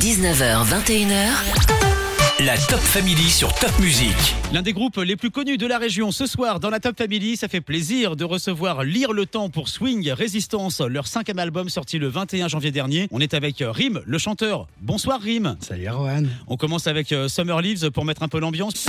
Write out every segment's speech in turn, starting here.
19h, 21h. La Top Family sur Top Music. L'un des groupes les plus connus de la région ce soir dans la Top Family, ça fait plaisir de recevoir Lire le temps pour Swing Résistance, leur cinquième album sorti le 21 janvier dernier. On est avec Rim, le chanteur. Bonsoir Rim. Salut Erwan. On commence avec euh, Summer Leaves pour mettre un peu l'ambiance.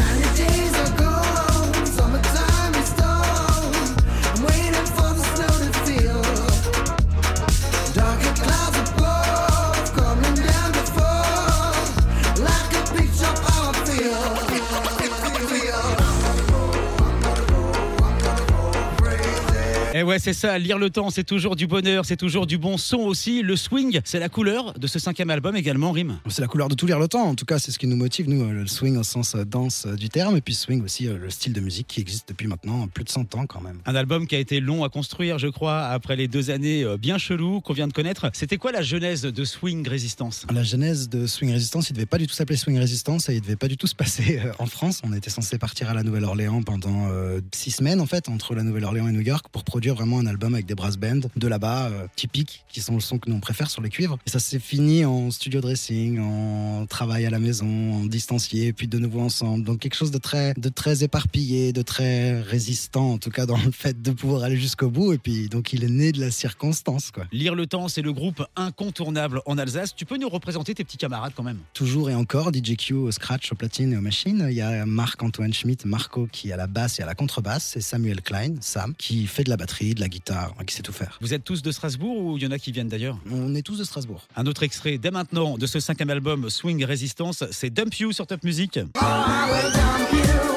Ouais, c'est ça, lire le temps, c'est toujours du bonheur, c'est toujours du bon son aussi. Le swing, c'est la couleur de ce cinquième album également, Rim. C'est la couleur de tout lire le temps. En tout cas, c'est ce qui nous motive, nous, le swing au sens euh, danse euh, du terme, et puis swing aussi, euh, le style de musique qui existe depuis maintenant plus de 100 ans quand même. Un album qui a été long à construire, je crois, après les deux années bien cheloues qu'on vient de connaître. C'était quoi la genèse de Swing Résistance? La genèse de Swing Résistance, il devait pas du tout s'appeler Swing Résistance et il devait pas du tout se passer en France. On était censé partir à la Nouvelle-Orléans pendant six semaines, en fait, entre la Nouvelle-Orléans et New York pour produire vraiment un album avec des brass bands de là-bas, euh, typiques, qui sont le son que nous on préfère sur les cuivres. Et ça s'est fini en studio dressing, en travail à la maison, en distancié, puis de nouveau ensemble. Donc quelque chose de très, de très éparpillé, de très résistant, en tout cas dans le fait de pouvoir aller jusqu'au bout. Et puis donc il est né de la circonstance. Quoi. Lire le temps, c'est le groupe incontournable en Alsace. Tu peux nous représenter tes petits camarades quand même? Toujours et encore, DJ Q au scratch, au platine et aux machines. Il y a Marc-Antoine Schmitt, Marco qui est à la basse et à la contrebasse, et Samuel Klein, Sam, qui fait de la batterie, de la guitare, qui sait tout faire. Vous êtes tous de Strasbourg ou il y en a qui viennent d'ailleurs? On est tous de Strasbourg. Un autre extrait dès maintenant de ce cinquième album Swing Resistance, c'est Dump You sur Top Music. On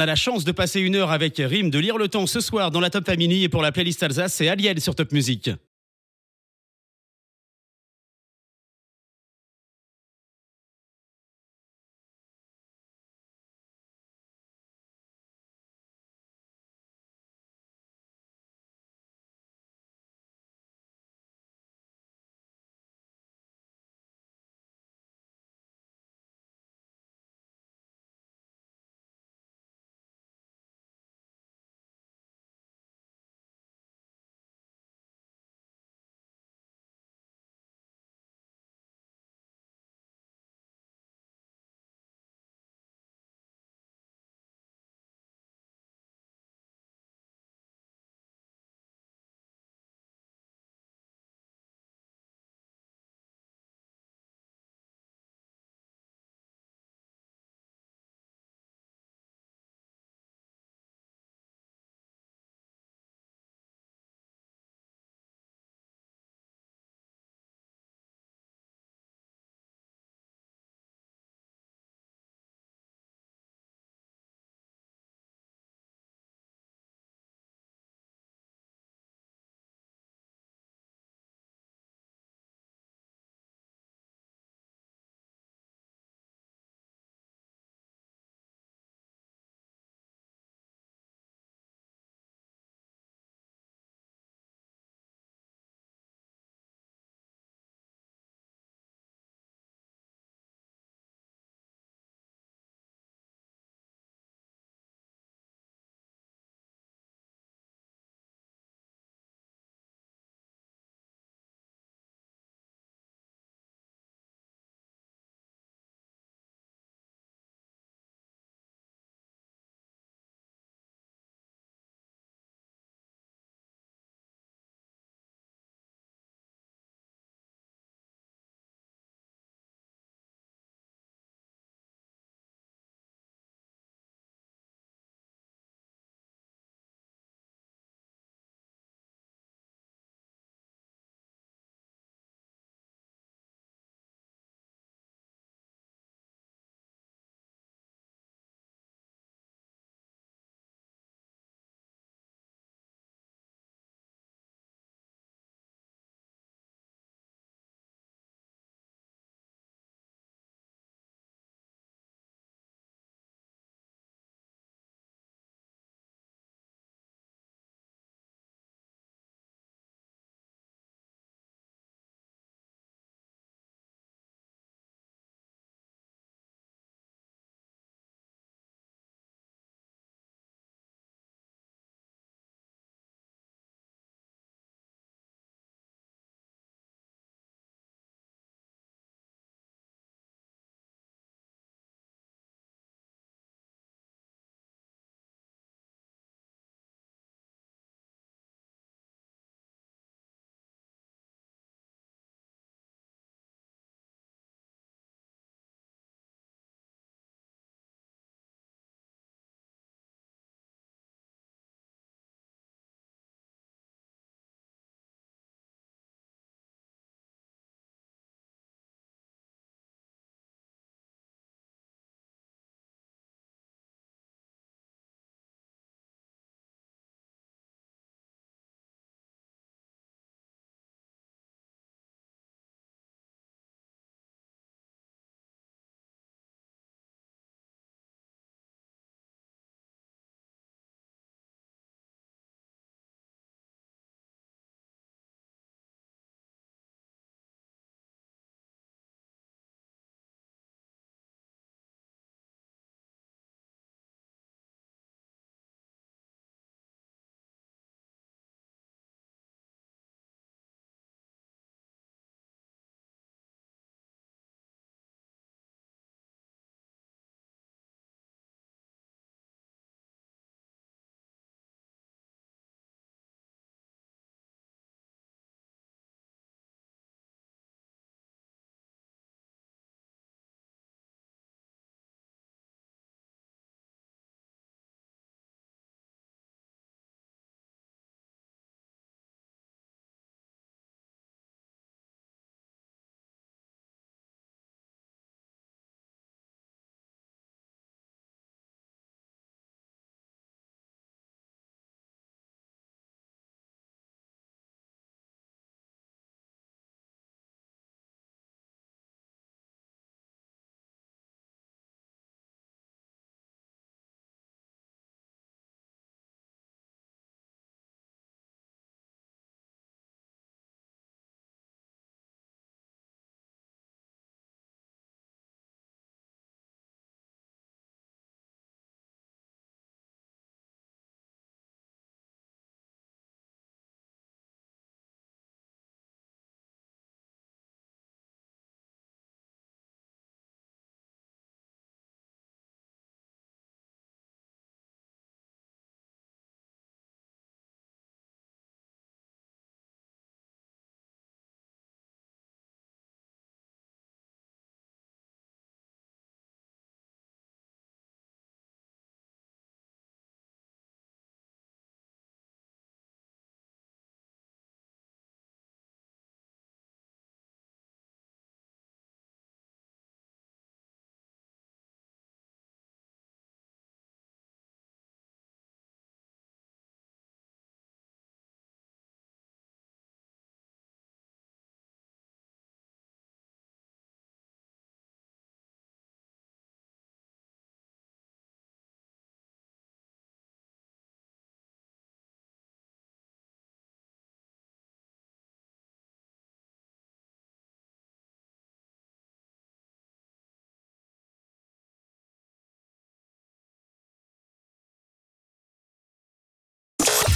a la chance de passer une heure avec Rim, de lire le temps ce soir dans la Top Family et pour la playlist Alsace, c'est Aliel sur Top Music.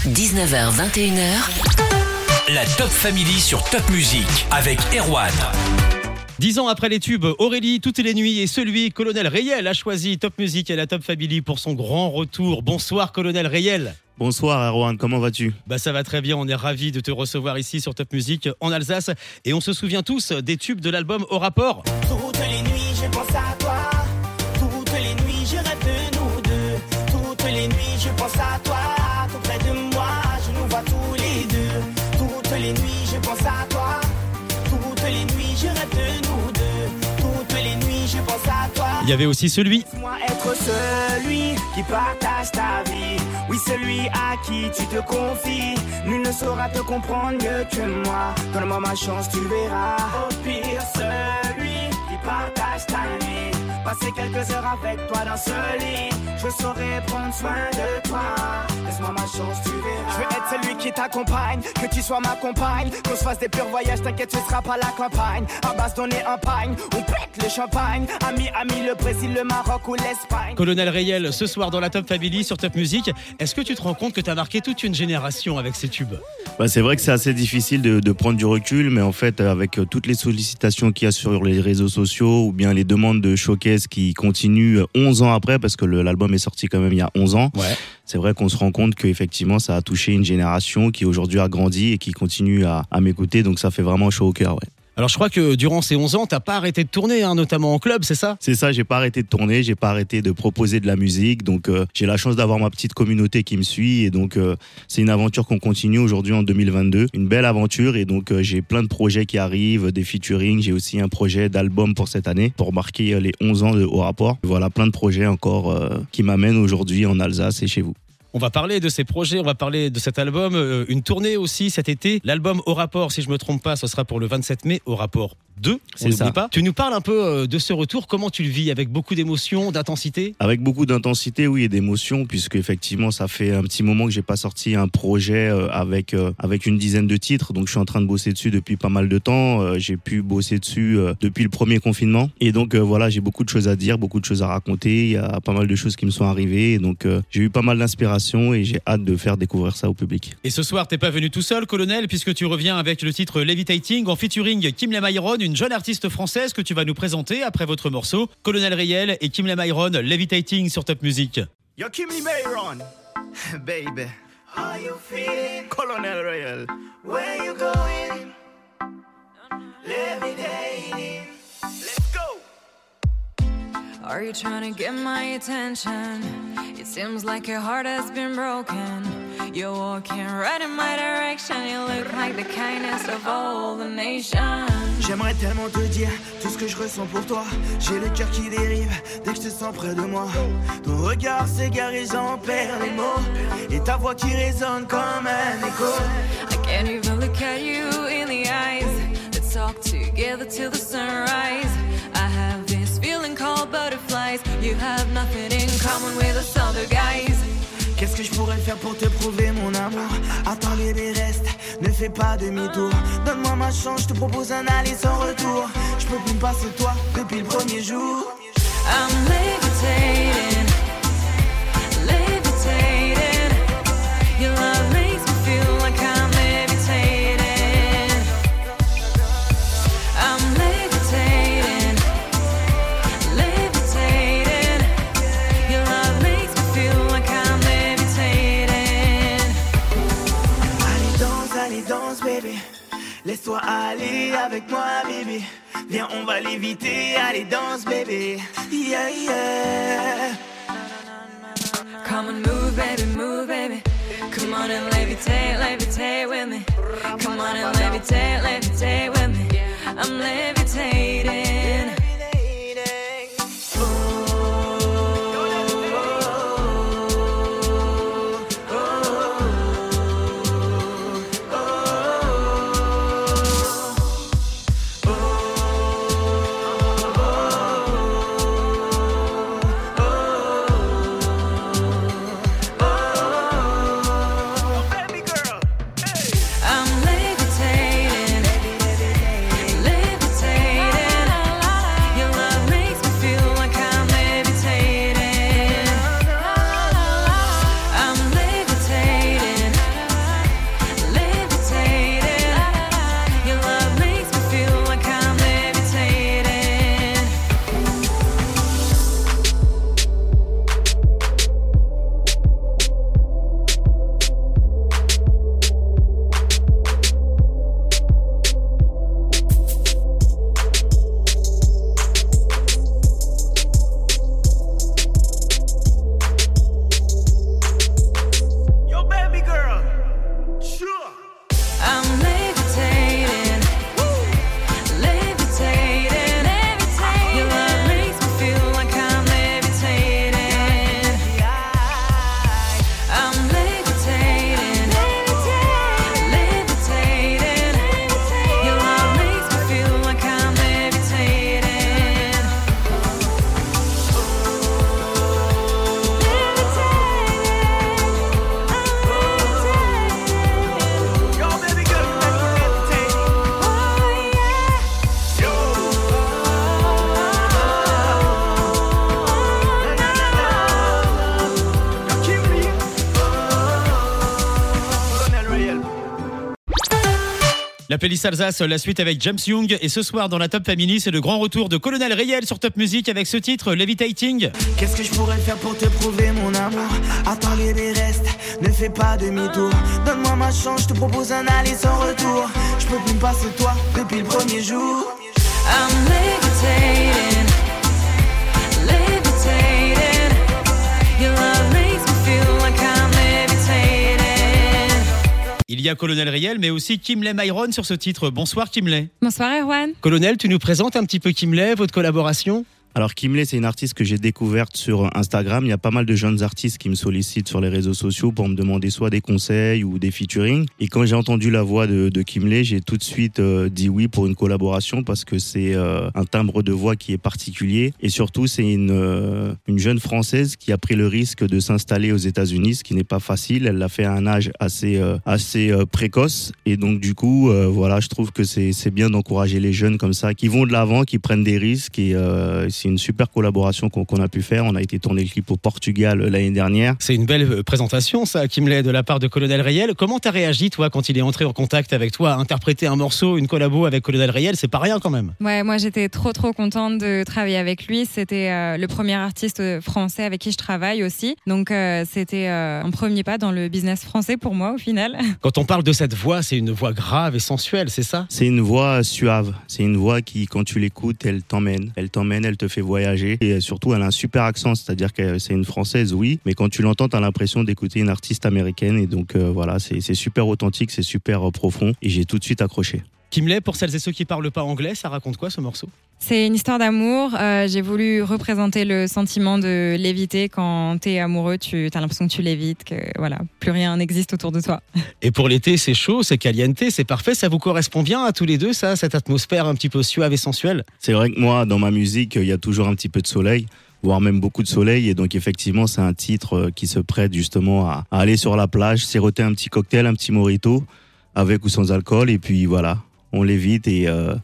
19h, 21h. La Top Family sur Top Music avec Erwan. Dix ans après les tubes, Aurélie, toutes les nuits, et celui, Colonel Rayel, a choisi Top Music et la Top Family pour son grand retour. Bonsoir, Colonel Rayel. Bonsoir Erwan, comment vas-tu? Bah ça va très bien, on est ravis de te recevoir ici sur Top Music en Alsace et on se souvient tous des tubes de l'album Au rapport. Toutes les nuits je pense à toi, toutes les nuits je rêve de nous deux, toutes les nuits je pense à toi, Il y avait aussi celui. Moi être celui qui partage ta vie, oui celui à qui tu te confies. Nul ne saura te comprendre mieux que moi. Donne-moi ma chance, tu verras. Au pire celui qui partage ta nuit. Passer quelques heures avec toi dans ce lit, je saurai prendre soin de toi. Laisse-moi ma chance, tu verras. Je veux être celui qui t'accompagne, que tu sois ma compagne, qu'on se fasse des purs voyages, t'inquiète, tu seras pas la campagne. À base donner un pagne, on pète le champagne. Ami, ami, le Brésil, le Maroc ou l'Espagne. Colonel Rayel, ce soir dans la Top Family sur Top Music. Est-ce que tu te rends compte que tu as marqué toute une génération avec ces tubes? Bah, C'est vrai que c'est assez difficile de, de, prendre du recul, mais en fait, avec euh, toutes les sollicitations qu'il y a sur les réseaux sociaux ou bien les demandes de showcase qui continuent 11 ans après, parce que l'album est sorti quand même il y a 11 ans, Ouais. C'est vrai qu'on se rend compte qu'effectivement, ça a touché une génération qui aujourd'hui a grandi et qui continue à, m'écouter, donc ça fait vraiment chaud au cœur. Ouais. Alors je crois que durant ces 11 ans, t'as pas arrêté de tourner, hein, notamment en club, c'est ça? C'est ça, j'ai pas arrêté de tourner, j'ai pas arrêté de proposer de la musique, donc euh, j'ai la chance d'avoir ma petite communauté qui me suit et donc euh, c'est une aventure qu'on continue aujourd'hui en 2022, une belle aventure et donc euh, j'ai plein de projets qui arrivent, des featuring, j'ai aussi un projet d'album pour cette année pour marquer les 11 ans de Au rapport. Voilà plein de projets encore qui m'amènent aujourd'hui en Alsace et chez vous. On va parler de ces projets, on va parler de cet album, euh, une tournée aussi cet été. L'album Au rapport, si je me trompe pas, ce sera pour le 27 mai, Au rapport 2, C'est ça. pas. Tu nous parles un peu euh, de ce retour, comment tu le vis? Avec beaucoup d'émotion, d'intensité? Avec beaucoup d'intensité, oui, et d'émotion, puisque effectivement, ça fait un petit moment que j'ai pas sorti un projet euh, avec euh, avec une dizaine de titres, donc je suis en train de bosser dessus depuis pas mal de temps. J'ai pu bosser dessus depuis le premier confinement, et donc voilà, j'ai beaucoup de choses à dire, beaucoup de choses à raconter. Il y a pas mal de choses qui me sont arrivées, et donc j'ai eu pas mal d'inspiration et j'ai hâte de faire découvrir ça au public. Et ce soir, t'es pas venu tout seul, colonel, puisque tu reviens avec le titre Levitating en featuring Kim Lemairon, une jeune artiste française que tu vas nous présenter après votre morceau. Colonel Riel et Kim Lemairon, Levitating sur Top Music. Yo, Kim Lee Mayron, baby. How you feeling? Colonel. Where you going? Levitating. Are you trying to get my attention? It seems like your heart has been broken. You're walking right in my direction. You look like the kindest of all the nations. J'aimerais tellement te dire tout ce que je ressens pour toi. J'ai le cœur qui dérive dès que je te sens près de moi. Ton regard s'égare et j'en perds les mots. Et ta voix qui résonne comme un écho. I can't even look at you in the eyes. Let's talk together till the sunrise. Butterflies. You have nothing in common with us other guys. Qu'est-ce que je pourrais faire pour te prouver mon amour? Attends bébé reste, ne fais pas demi-tour Donne-moi ma chance, je te propose un aller sans retour Je peux plus me passer toi depuis le premier jour I'm levitating. Laisse-toi aller avec moi bébé Viens on va l'éviter, allez danse bébé Yeah yeah Come and move, baby, move, baby. Come on and levitate, levitate with me. La playlist Alsace, la suite avec James Young. Et ce soir, dans la Top Family, c'est le grand retour de Colonel Riel sur Top Music avec ce titre, Levitating. Qu'est-ce que je pourrais faire pour te prouver mon amour? Attends les restes, ne fais pas demi-tour Donne-moi ma chance, je te propose un aller sans retour Je peux plus me passer de toi depuis le premier jour I'm levitating. Il y a Colonel Riel, mais aussi Kimley Myron sur ce titre. Bonsoir Kimley. Bonsoir Erwan. Colonel, tu nous présentes un petit peu Kimley, votre collaboration? Alors Kimley, c'est une artiste que j'ai découverte sur Instagram. Il y a pas mal de jeunes artistes qui me sollicitent sur les réseaux sociaux pour me demander soit des conseils ou des featuring. Et quand j'ai entendu la voix de, de Kimley, j'ai tout de suite euh, dit oui pour une collaboration parce que c'est euh, un timbre de voix qui est particulier. Et surtout, c'est une, euh, une jeune Française qui a pris le risque de s'installer aux États-Unis, ce qui n'est pas facile. Elle l'a fait à un âge assez, assez précoce. Et donc du coup, voilà, je trouve que c'est bien d'encourager les jeunes comme ça, qui vont de l'avant, qui prennent des risques. Et c'est une super collaboration qu'on a pu faire. On a été tourner le clip au Portugal euh, l'année dernière. C'est une belle euh, présentation, ça, Kimley, de la part de Colonel Riel. Comment t'as réagi, toi, quand il est entré en contact avec toi, à interpréter un morceau, une collabo avec Colonel Riel? C'est pas rien quand même. Ouais, moi j'étais trop trop contente de travailler avec lui. C'était euh, le premier artiste français avec qui je travaille aussi. Donc euh, c'était euh, un premier pas dans le business français pour moi au final. Quand on parle de cette voix, c'est une voix grave et sensuelle, c'est ça? C'est une voix suave. C'est une voix qui, quand tu l'écoutes, elle t'emmène. Elle t'emmène, elle te fait voyager. Et surtout, elle a un super accent. C'est-à-dire que c'est une française, oui. Mais quand tu l'entends, t'as l'impression d'écouter une artiste américaine. Et donc, euh, voilà, c'est c'est super authentique, c'est super euh, profond. Et j'ai tout de suite accroché. Kimley, pour celles et ceux qui parlent pas anglais, ça raconte quoi ce morceau? C'est une histoire d'amour. Euh, J'ai voulu représenter le sentiment de léviter quand t'es amoureux. Tu as l'impression que tu lévites, que voilà, plus rien n'existe autour de toi. Et pour l'été, c'est chaud, c'est caliente, c'est parfait. Ça vous correspond bien à tous les deux, ça, cette atmosphère un petit peu suave et sensuelle? C'est vrai que moi, dans ma musique, il y a toujours un petit peu de soleil voire même beaucoup de soleil et donc effectivement c'est un titre euh, qui se prête justement à, à aller sur la plage, siroter un petit cocktail, un petit morito avec ou sans alcool et puis voilà, on l'évite et euh,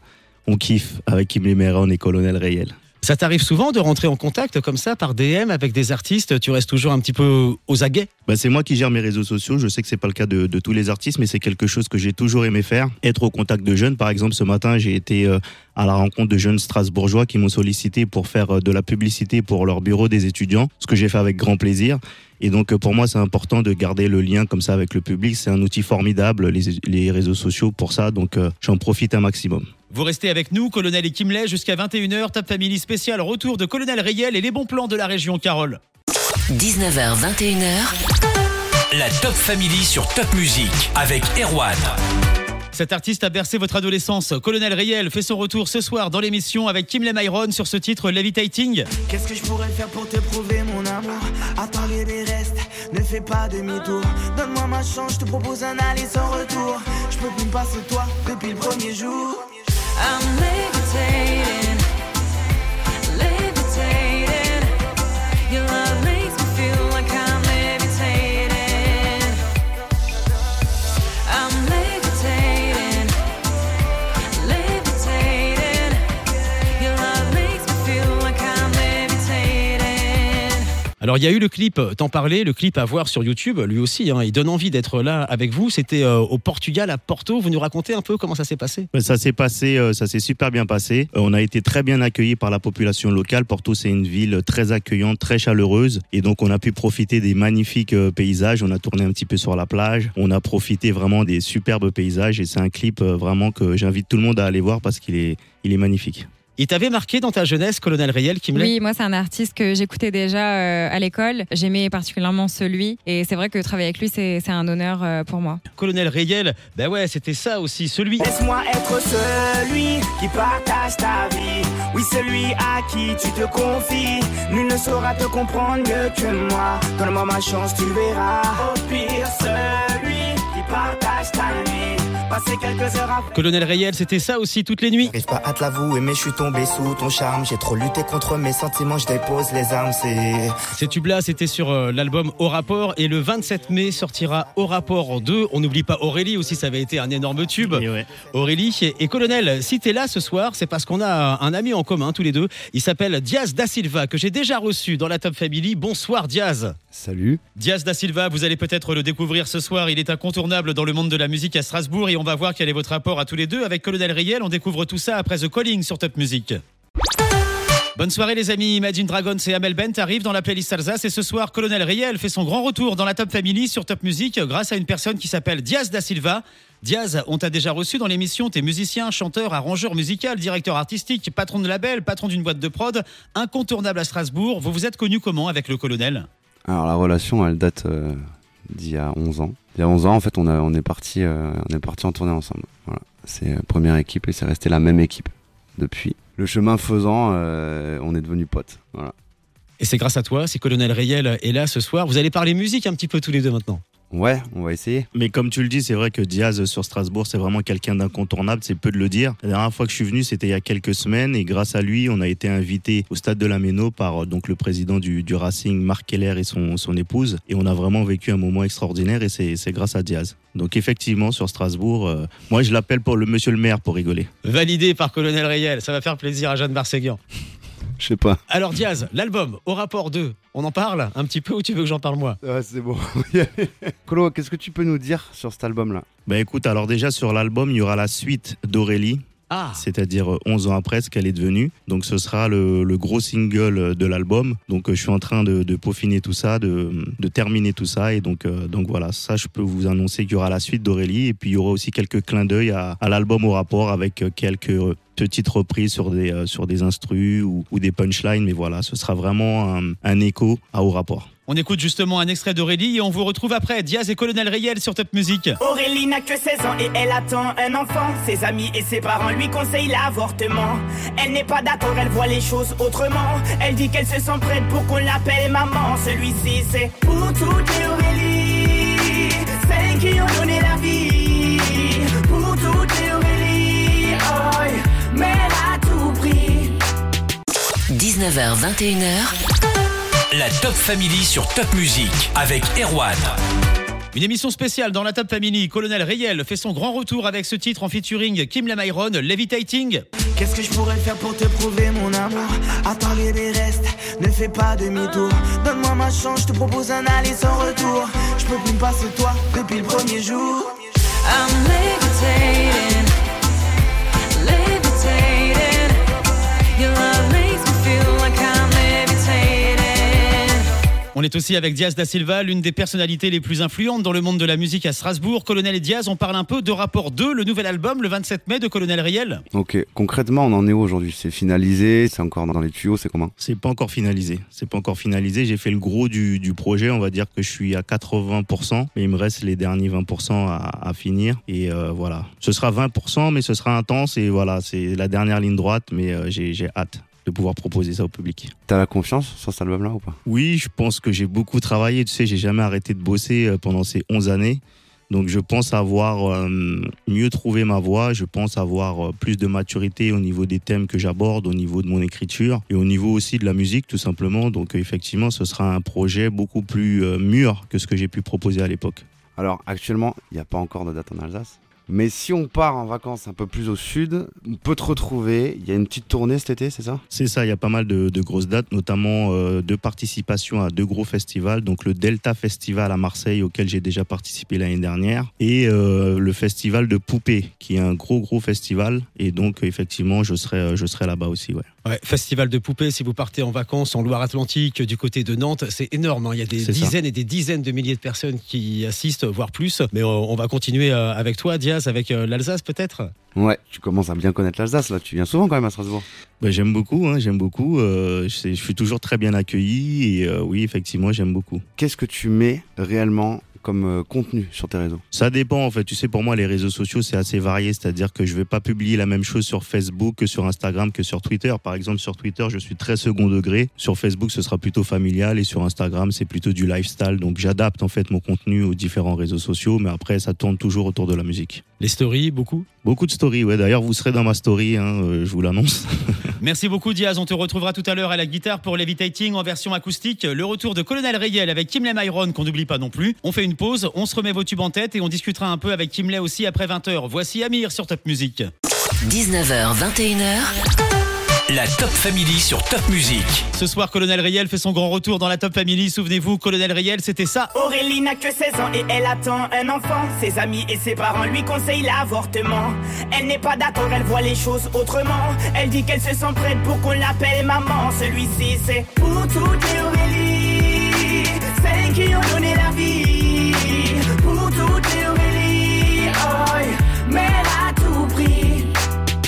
on kiffe avec Kim Lemeron et Colonel Rayel. Ça t'arrive souvent de rentrer en contact comme ça par DM avec des artistes? Tu restes toujours un petit peu aux aguets? Bah, c'est moi qui gère mes réseaux sociaux. Je sais que c'est pas le cas de, de tous les artistes, mais c'est quelque chose que j'ai toujours aimé faire. Être au contact de jeunes, par exemple, ce matin, j'ai été euh, à la rencontre de jeunes strasbourgeois qui m'ont sollicité pour faire euh, de la publicité pour leur bureau des étudiants, ce que j'ai fait avec grand plaisir. Et donc, euh, pour moi, c'est important de garder le lien comme ça avec le public. C'est un outil formidable, les, les réseaux sociaux, pour ça. Donc, j'en profite un maximum. Vous restez avec nous, Colonel et Kimley, jusqu'à 21h. Top Family spécial, retour de Colonel Riel et les bons plans de la région, Carole. 19h, 21h. La Top Family sur Top Music avec Erwan. Cet artiste a bercé votre adolescence. Colonel Riel fait son retour ce soir dans l'émission avec Kimley Myron sur ce titre Levitating. Qu'est-ce que je pourrais faire pour te prouver mon amour? Attends les restes, ne fais pas demi-tour Donne-moi ma chance, je te propose un aller sans retour Je peux plus me passer de toi depuis le premier jour I'm levitating. Alors il y a eu le clip, euh, t'en parlais, le clip à voir sur YouTube, lui aussi, hein, il donne envie d'être là avec vous. C'était euh, au Portugal, à Porto. Vous nous racontez un peu comment ça s'est passé? Ça s'est passé, euh, ça s'est super bien passé. On a été très bien accueillis par la population locale. Porto, c'est une ville très accueillante, très chaleureuse, et donc on a pu profiter des magnifiques paysages. On a tourné un petit peu sur la plage. On a profité vraiment des superbes paysages, et c'est un clip vraiment que j'invite tout le monde à aller voir parce qu'il est, il est magnifique. Il t'avait marqué dans ta jeunesse, Colonel Riel, Kimley Oui, moi c'est un artiste que j'écoutais déjà euh, à l'école. J'aimais particulièrement celui. Et c'est vrai que travailler avec lui, c'est c'est un honneur euh, pour moi. Colonel Riel, ben ouais, c'était ça aussi, celui. Laisse-moi être celui qui partage ta vie Oui, celui à qui tu te confies Nul ne saura te comprendre mieux que moi Donne-moi ma chance, tu verras Au pire, celui qui partage ta nuit Passer quelques heures à Colonel Riel, c'était ça aussi toutes les nuits. J'arrive pas à te l'avouer, mais je suis tombé sous ton charme. J'ai trop lutté contre mes sentiments, je dépose les armes. C'est Ces tubes-là, c'était sur euh, l'album Au Rapport. Et le 27 mai sortira Au Rapport 2. On n'oublie pas Aurélie aussi, ça avait été un énorme tube. Et ouais. Aurélie et, et Colonel, si t'es là ce soir, c'est parce qu'on a un ami en commun tous les deux. Il s'appelle Diaz da Silva, que j'ai déjà reçu dans la Top Family. Bonsoir Diaz. Salut. Diaz da Silva, vous allez peut-être le découvrir ce soir. Il est incontournable dans le monde de la musique à Strasbourg et on va voir quel est votre rapport à tous les deux. Avec Colonel Riel, on découvre tout ça après The Calling sur Top Music. Bonne soirée les amis, Imagine Dragons et Amel Bent arrivent dans la playlist Alsace et ce soir Colonel Riel fait son grand retour dans la Top Family sur Top Music grâce à une personne qui s'appelle Diaz da Silva. Diaz, on t'a déjà reçu dans l'émission, t'es musicien, chanteur, arrangeur musical, directeur artistique, patron de label, patron d'une boîte de prod, incontournable à Strasbourg. Vous vous êtes connu comment avec le colonel? Alors la relation, elle date euh, d'il y a 11 ans. Il y a 11 ans, en fait, on, a, on est parti, euh, on est parti en tournée ensemble. Voilà. C'est la première équipe et c'est resté la même équipe depuis. Le chemin faisant, euh, on est devenus potes. Voilà. Et c'est grâce à toi, si Colonel Riel est là ce soir. Vous allez parler musique un petit peu tous les deux maintenant. Ouais, on va essayer. Mais comme tu le dis, c'est vrai que Diaz sur Strasbourg, c'est vraiment quelqu'un d'incontournable, c'est peu de le dire. La dernière fois que je suis venu, c'était il y a quelques semaines et grâce à lui, on a été invité au stade de la Méno par euh, donc le président du, du Racing, Marc Keller et son, son épouse. Et on a vraiment vécu un moment extraordinaire et c'est c'est grâce à Diaz. Donc effectivement, sur Strasbourg, euh, moi je l'appelle pour le monsieur le maire pour rigoler. Validé par Colonel Riel, ça va faire plaisir à Jeanne Barséguian. Je sais pas. Alors Diaz, l'album au rapport 2, on en parle un petit peu ou tu veux que j'en parle moi? Ouais, c'est bon. Colo, qu'est-ce que tu peux nous dire sur cet album-là? Bah écoute, alors déjà sur l'album, il y aura la suite d'Aurélie, Ah, c'est-à-dire euh, 11 ans après ce qu'elle est devenue. Donc ce sera le, le gros single euh, de l'album. Donc euh, je suis en train de, de peaufiner tout ça, de, de terminer tout ça. Et donc, euh, donc voilà, ça je peux vous annoncer qu'il y aura la suite d'Aurélie. Et puis il y aura aussi quelques clins d'œil à, à l'album au rapport avec euh, quelques euh, petites reprises sur des, euh, sur des instrus ou, ou des punchlines. Mais voilà, ce sera vraiment un, un écho à au rapport. on écoute justement un extrait d'Aurélie et on vous retrouve après Diaz et Colonel Riel sur Top Music. Aurélie n'a que 16 ans et elle attend un enfant. Ses amis et ses parents lui conseillent l'avortement. Elle n'est pas d'accord, elle voit les choses autrement. Elle dit qu'elle se sent prête pour qu'on l'appelle maman. Celui-ci c'est pour toutes les Aurélie, celles qui ont donné 19h, 21h. La Top Family sur Top Music avec Erwan. Une émission spéciale dans la Top Family. Colonel Riel fait son grand retour avec ce titre en featuring Kim Lemairon, Levitating. Qu'est-ce que je pourrais faire pour te prouver mon amour? À parler des restes, ne fais pas demi-tour Donne-moi ma chance, je te propose un aller sans retour Je peux plus me passer de toi depuis le premier jour I'm levitating. On est aussi avec Diaz da Silva, l'une des personnalités les plus influentes dans le monde de la musique à Strasbourg. Colonel et Diaz, on parle un peu de Rapport 2, le nouvel album, le 27 mai de Colonel Riel. Ok, concrètement, on en est où aujourd'hui? C'est finalisé C'est encore dans les tuyaux C'est comment? C'est pas encore finalisé. C'est pas encore finalisé. J'ai fait le gros du, du projet. On va dire que je suis à 80%, mais il me reste les derniers 20% à, à finir. Et euh, voilà, ce sera 20%, mais ce sera intense. Et voilà, c'est la dernière ligne droite, mais euh, j'ai j'ai hâte de pouvoir proposer ça au public. T'as la confiance sur cet album-là ou pas? Oui, je pense que j'ai beaucoup travaillé. Tu sais, j'ai jamais arrêté de bosser euh, pendant ces 11 années. Donc je pense avoir euh, mieux trouvé ma voix, je pense avoir euh, plus de maturité au niveau des thèmes que j'aborde, au niveau de mon écriture et au niveau aussi de la musique tout simplement. Donc effectivement, ce sera un projet beaucoup plus mûr que ce que j'ai pu proposer à l'époque. Alors actuellement, il n'y a pas encore de date en Alsace. Mais si on part en vacances un peu plus au sud, on peut te retrouver. Il y a une petite tournée cet été, c'est ça? C'est ça, il y a pas mal de, de grosses dates, notamment euh, de participation à deux gros festivals. Donc le Delta Festival à Marseille, auquel j'ai déjà participé l'année dernière, et euh, le festival de Poupée, qui est un gros gros festival. Et donc effectivement, je serai, euh, je serai là-bas aussi. Ouais. Ouais, festival de poupées, si vous partez en vacances en Loire-Atlantique, du côté de Nantes, c'est énorme. hein. Il y a des ça. dizaines et des dizaines de milliers de personnes qui y assistent, voire plus. Mais on, on va continuer avec toi, Diaz, avec euh, l'Alsace peut-être? Ouais, tu commences à bien connaître l'Alsace là. Tu viens souvent quand même à Strasbourg. Ben, j'aime beaucoup, hein, j'aime beaucoup. Euh, je, sais- je suis toujours très bien accueilli et euh, oui, effectivement, j'aime beaucoup. Qu'est-ce que tu mets réellement comme euh, contenu sur tes réseaux Ça dépend en fait. Tu sais, pour moi, les réseaux sociaux, c'est assez varié. C'est-à-dire que je vais pas publier la même chose sur Facebook que sur Instagram que sur Twitter. Par exemple, sur Twitter, je suis très second degré. Sur Facebook, ce sera plutôt familial et sur Instagram, c'est plutôt du lifestyle. Donc, j'adapte en fait mon contenu aux différents réseaux sociaux. Mais après, ça tourne toujours autour de la musique. Les stories, beaucoup? Beaucoup de stories, ouais. D'ailleurs, vous serez dans ma story, hein, euh, je vous l'annonce. Merci beaucoup Diaz, on te retrouvera tout à l'heure à la guitare pour Levitating en version acoustique. Le retour de Colonel Riel avec Kimley Myron qu'on n'oublie pas non plus. On fait une pause, on se remet vos tubes en tête et on discutera un peu avec Kimley aussi après 20h. Voici Amir sur Top Music. 19h, 21h. La Top Family sur Top Music. Ce soir, Colonel Riel fait son grand retour dans la Top Family. Souvenez-vous, Colonel Riel, c'était ça. Aurélie n'a que 16 ans et elle attend un enfant. Ses amis et ses parents lui conseillent l'avortement. Elle n'est pas d'accord, elle voit les choses autrement. Elle dit qu'elle se sent prête pour qu'on l'appelle maman. Celui-ci, c'est pour toutes les Aurélie, celles qui ont donné la vie.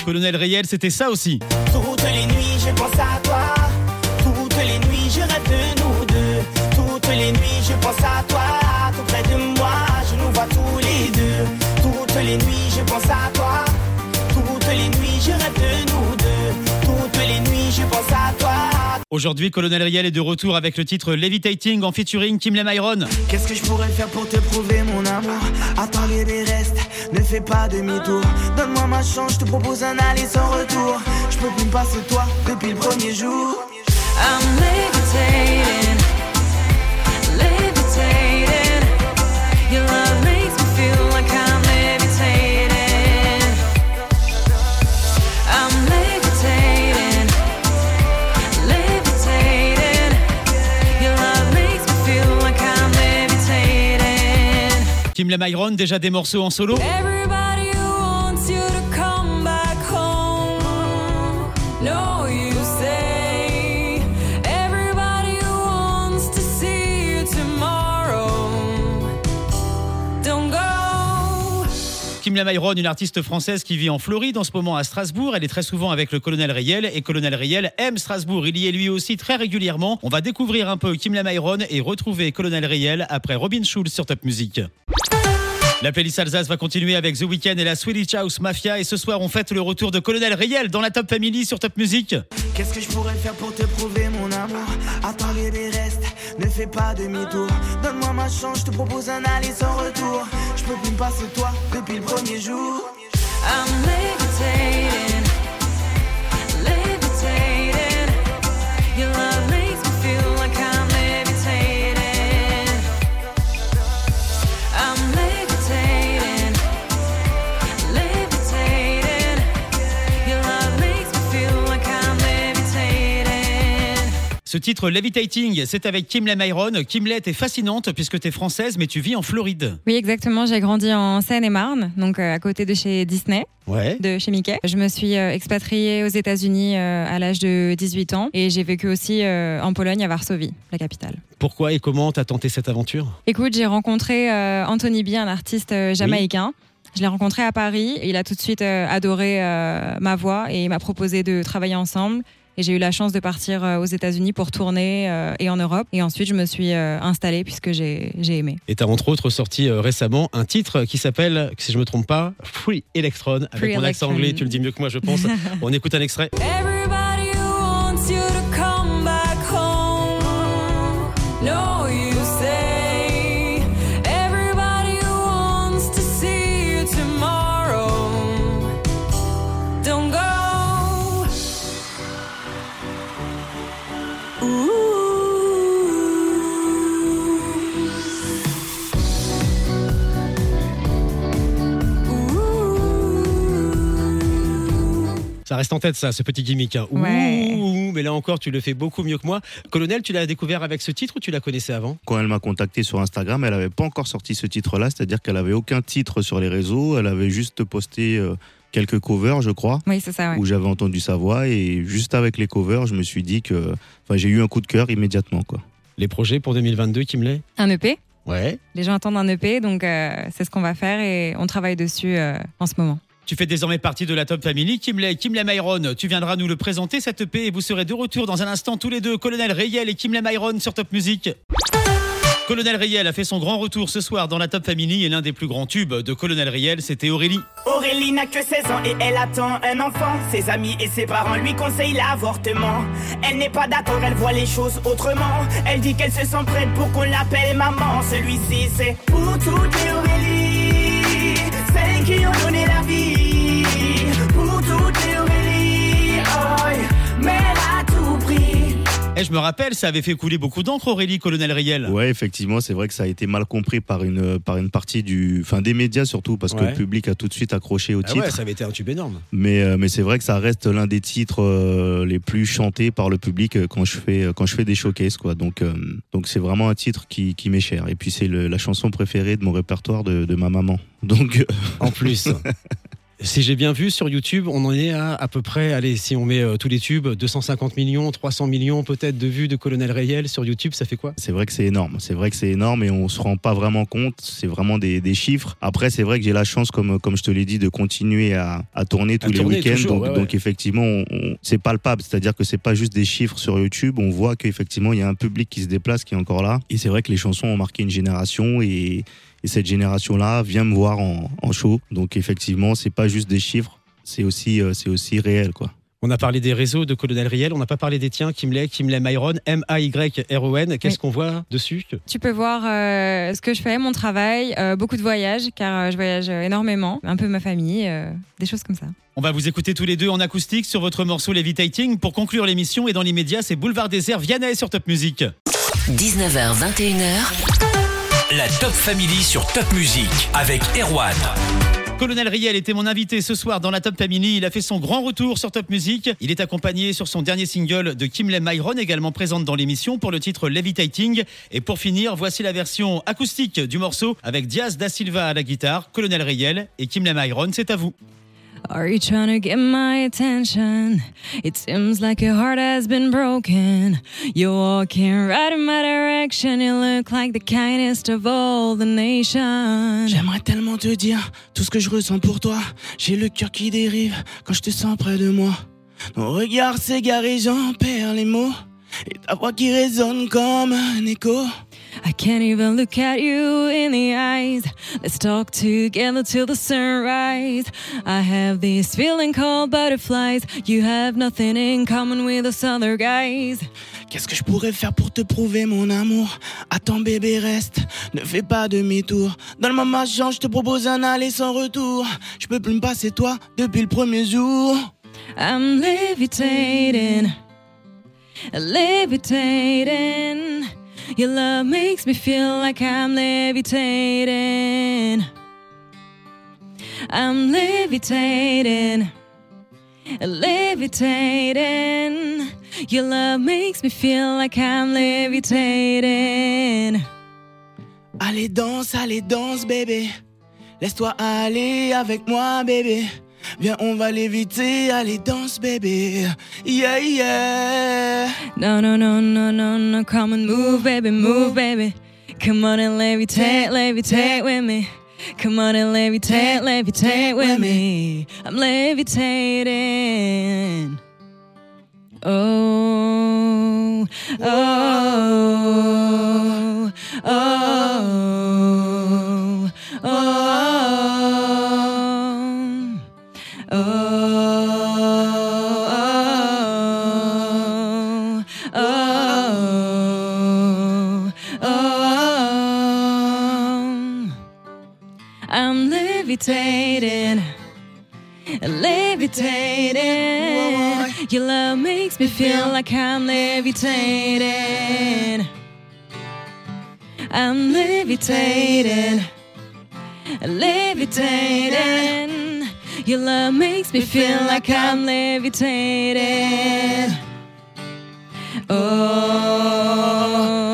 Colonel Riel, c'était ça aussi. Toutes les nuits, je pense à toi. Toutes les nuits, je rêve de nous deux. Toutes les nuits, je pense à toi. Tout près de moi, je nous vois tous les deux. Toutes les nuits, je pense à toi. Toutes les nuits, je rêve de nous deux. Toutes les nuits, je pense à toi. Aujourd'hui, Colonel Riel est de retour avec le titre Levitating en featuring Kim Myron. Qu'est-ce que je pourrais faire pour te prouver mon amour? Attends bébé reste, ne fais pas demi-tour. Donne-moi ma chance, je te propose un aller sans retour. Je peux plus me passer toi depuis le premier jour. I'm levitating, levitating. Your love makes me feel like I'm Kim Myron, déjà des morceaux en solo. Kim Myron, une artiste française qui vit en Floride en ce moment à Strasbourg. Elle est très souvent avec le colonel Riel et colonel Riel aime Strasbourg. Il y est lui aussi très régulièrement. On va découvrir un peu Kim Myron et retrouver colonel Riel après Robin Schulz sur Top Music. La playlist Alsace va continuer avec The Weeknd et la Swedish House Mafia. Et ce soir, on fête le retour de Colonel Riel dans la Top Family sur Top Music. Qu'est-ce que je pourrais faire pour te prouver mon amour? Reste, ne fais pas demi-tour. Donne-moi ma chance, je te propose un aller sans retour. Je peux plus me passer toi depuis le premier jour. I'm. Ce titre Levitating, c'est avec Kim Myron. Kim est fascinante puisque tu es française mais tu vis en Floride. Oui, exactement. J'ai grandi en Seine-et-Marne, donc euh, à côté de chez Disney, Ouais. de chez Mickey. Je me suis euh, expatriée aux États-Unis euh, à l'âge de 18 ans et j'ai vécu aussi en Pologne, à Varsovie, la capitale. Pourquoi et comment t'as tenté cette aventure? Écoute, j'ai rencontré Anthony B, un artiste jamaïcain. Je l'ai rencontré à Paris il a tout de suite adoré ma voix et il m'a proposé de travailler ensemble. Et j'ai eu la chance de partir euh, aux États-Unis pour tourner euh, et en Europe. Et ensuite, je me suis euh, installée puisque j'ai j'ai aimé. Et t'as entre autres sorti euh, récemment un titre qui s'appelle, si je me trompe pas, Free Electron. Avec Free mon accent anglais, tu le dis mieux que moi, je pense. On écoute un extrait. Everybody Ça reste en tête, ça, ce petit gimmick. hein. Ouh, Ouais. ouh, mais là encore, tu le fais beaucoup mieux que moi. Colonel, tu l'as découvert avec ce titre ou tu la connaissais avant? Quand elle m'a contacté sur Instagram, elle avait pas encore sorti ce titre-là, c'est-à-dire qu'elle avait aucun titre sur les réseaux, elle avait juste posté euh, quelques covers, je crois, Oui, c'est ça, ouais. où j'avais entendu sa voix et juste avec les covers, je me suis dit que, enfin, j'ai eu un coup de cœur immédiatement, quoi. Les projets pour 2022, Kim Lay? Un EP. Ouais. Les gens attendent un EP, donc euh, c'est ce qu'on va faire et on travaille dessus euh, en ce moment. Tu fais désormais partie de la Top Family. Kim Lay, Kim Lay Myron, tu viendras nous le présenter, cette EP, et vous serez de retour dans un instant tous les deux, Colonel Rayel et Kim Lay Myron sur Top Music. Colonel Riel a fait son grand retour ce soir dans la Top Family et l'un des plus grands tubes de Colonel Riel, c'était Aurélie. Aurélie n'a que 16 ans et elle attend un enfant. Ses amis et ses parents lui conseillent l'avortement. Elle n'est pas d'accord, elle voit les choses autrement. Elle dit qu'elle se sent prête pour qu'on l'appelle maman. Celui-ci, c'est pour toutes les me rappelle, ça avait fait couler beaucoup d'encre, Aurélie, colonel Riel. Ouais, effectivement, c'est vrai que ça a été mal compris par une, par une partie du, enfin, des médias surtout, parce que le public a tout de suite accroché au Ah titre. ouais, ça avait été un tube énorme. Mais, euh, mais c'est vrai que ça reste l'un des titres euh, les plus chantés par le public euh, quand je fais, quand je fais des showcases. Quoi. Donc, euh, donc c'est vraiment un titre qui, qui m'est cher. Et puis c'est la chanson préférée de mon répertoire de, de ma maman. Donc euh, En plus. Si j'ai bien vu sur YouTube, on en est à à peu près, allez, si on met euh, tous les tubes, 250 millions, 300 millions peut-être de vues de Colonel Rayel sur YouTube, ça fait quoi? C'est vrai que c'est énorme. C'est vrai que c'est énorme et on se rend pas vraiment compte. C'est vraiment des, des chiffres. Après, c'est vrai que j'ai la chance, comme, comme je te l'ai dit, de continuer à, à tourner tous À les week-ends. donc, ouais, ouais. donc effectivement, on- on- c'est palpable. C'est-à-dire que c'est pas juste des chiffres sur YouTube. On voit qu'effectivement, il y a un public qui se déplace, qui est encore là. Et c'est vrai que les chansons ont marqué une génération et, et cette génération-là vient me voir en, en show. Donc effectivement, c'est pas juste des chiffres. C'est aussi, euh, c'est aussi réel, quoi. On a parlé des réseaux de Colonel Riel, on n'a pas parlé des tiens, Kimley, Kimley Myron, M-A-Y-R-O-N. Qu'est-ce Oui. qu'on voit dessus? Tu peux voir euh, ce que je fais, mon travail, euh, beaucoup de voyages, car euh, je voyage énormément, un peu ma famille, euh, des choses comme ça. On va vous écouter tous les deux en acoustique sur votre morceau Levitating. Pour conclure l'émission, et dans l'immédiat, c'est Boulevard Désert, Vianney sur Top Music. 19h, 21h, la Top Family sur Top Music avec Erwan. Colonel Riel était mon invité ce soir dans la Top Family. Il a fait son grand retour sur Top Music. Il est accompagné sur son dernier single de Kimley Myron, également présente dans l'émission pour le titre Levitating. Et pour finir, voici la version acoustique du morceau avec Diaz da Silva à la guitare, Colonel Riel et Kimley Myron. C'est à vous. Are you trying to get my attention? It seems like your heart has been broken. You're walking right in my direction. You look like the kindest of all the nations. J'aimerais tellement te dire tout ce que je ressens pour toi. J'ai le cœur qui dérive quand je te sens près de moi. Mon regard s'égare, j'en perds les mots. Et ta voix qui résonne comme un écho. I can't even look at you in the eyes. Let's talk together till the sunrise. I have this feeling called butterflies. You have nothing in common with us other guys. Qu'est-ce que je pourrais faire pour te prouver mon amour? Attends bébé reste, ne fais pas demi-tour Donne-moi ma chance, je te propose un aller sans retour Je peux plus me passer toi depuis le premier jour I'm levitating, levitating. Your love makes me feel like I'm levitating. I'm levitating, levitating. Your love makes me feel like I'm levitating. Allez danse, allez danse bébé Laisse-toi aller avec moi bébé Viens on va l'éviter, allez danse bébé Yeah yeah No, no, no, no, no, no. Come and move, baby, move, baby. Come on and levitate, levitate with me. Come on and levitate, levitate with me. I'm levitating. Oh, oh, oh, oh, oh Oh, oh, oh, oh. I'm levitating, levitating. Your love makes me feel like I'm levitating. I'm levitating, levitating. Your love makes me feel like I'm levitating. Oh, oh,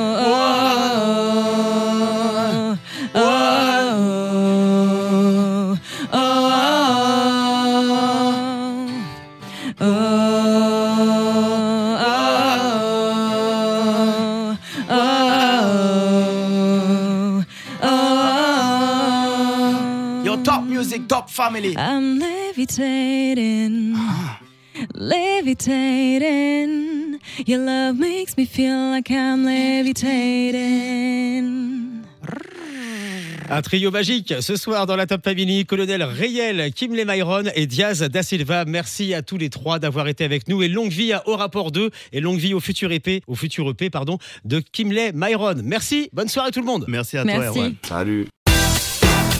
top family I'm levitating, levitating. Your love makes me feel like I'm levitating. Un trio magique ce soir dans la Top Family. Colonel Rayel, Kimley Myron et Diaz Da Silva. Merci à tous les trois d'avoir été avec nous et longue vie à Au Rapport 2 et longue vie au futur EP, au futur EP pardon, de Kimley Myron. Merci, bonne soirée tout le monde. Merci à Merci. toi, Erwan. Salut.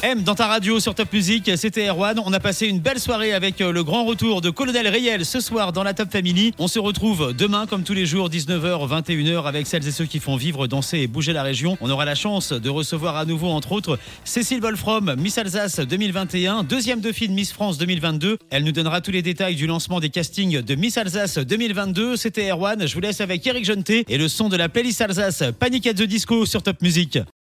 M dans ta radio sur Top Music, c'était Erwan. On a passé une belle soirée avec euh, le grand retour de Colonel Riel ce soir dans la Top Family. On se retrouve demain comme tous les jours 19h 21h avec celles et ceux qui font vivre, danser et bouger la région. On aura la chance de recevoir à nouveau entre autres Cécile Wolfrom, Miss Alsace 2021, deuxième de de Miss France 2022. Elle nous donnera tous les détails du lancement des castings de Miss Alsace 2022. C'était Erwan. Je vous laisse avec Eric Jonté et le son de la playlist Alsace Panic at the Disco sur Top Music.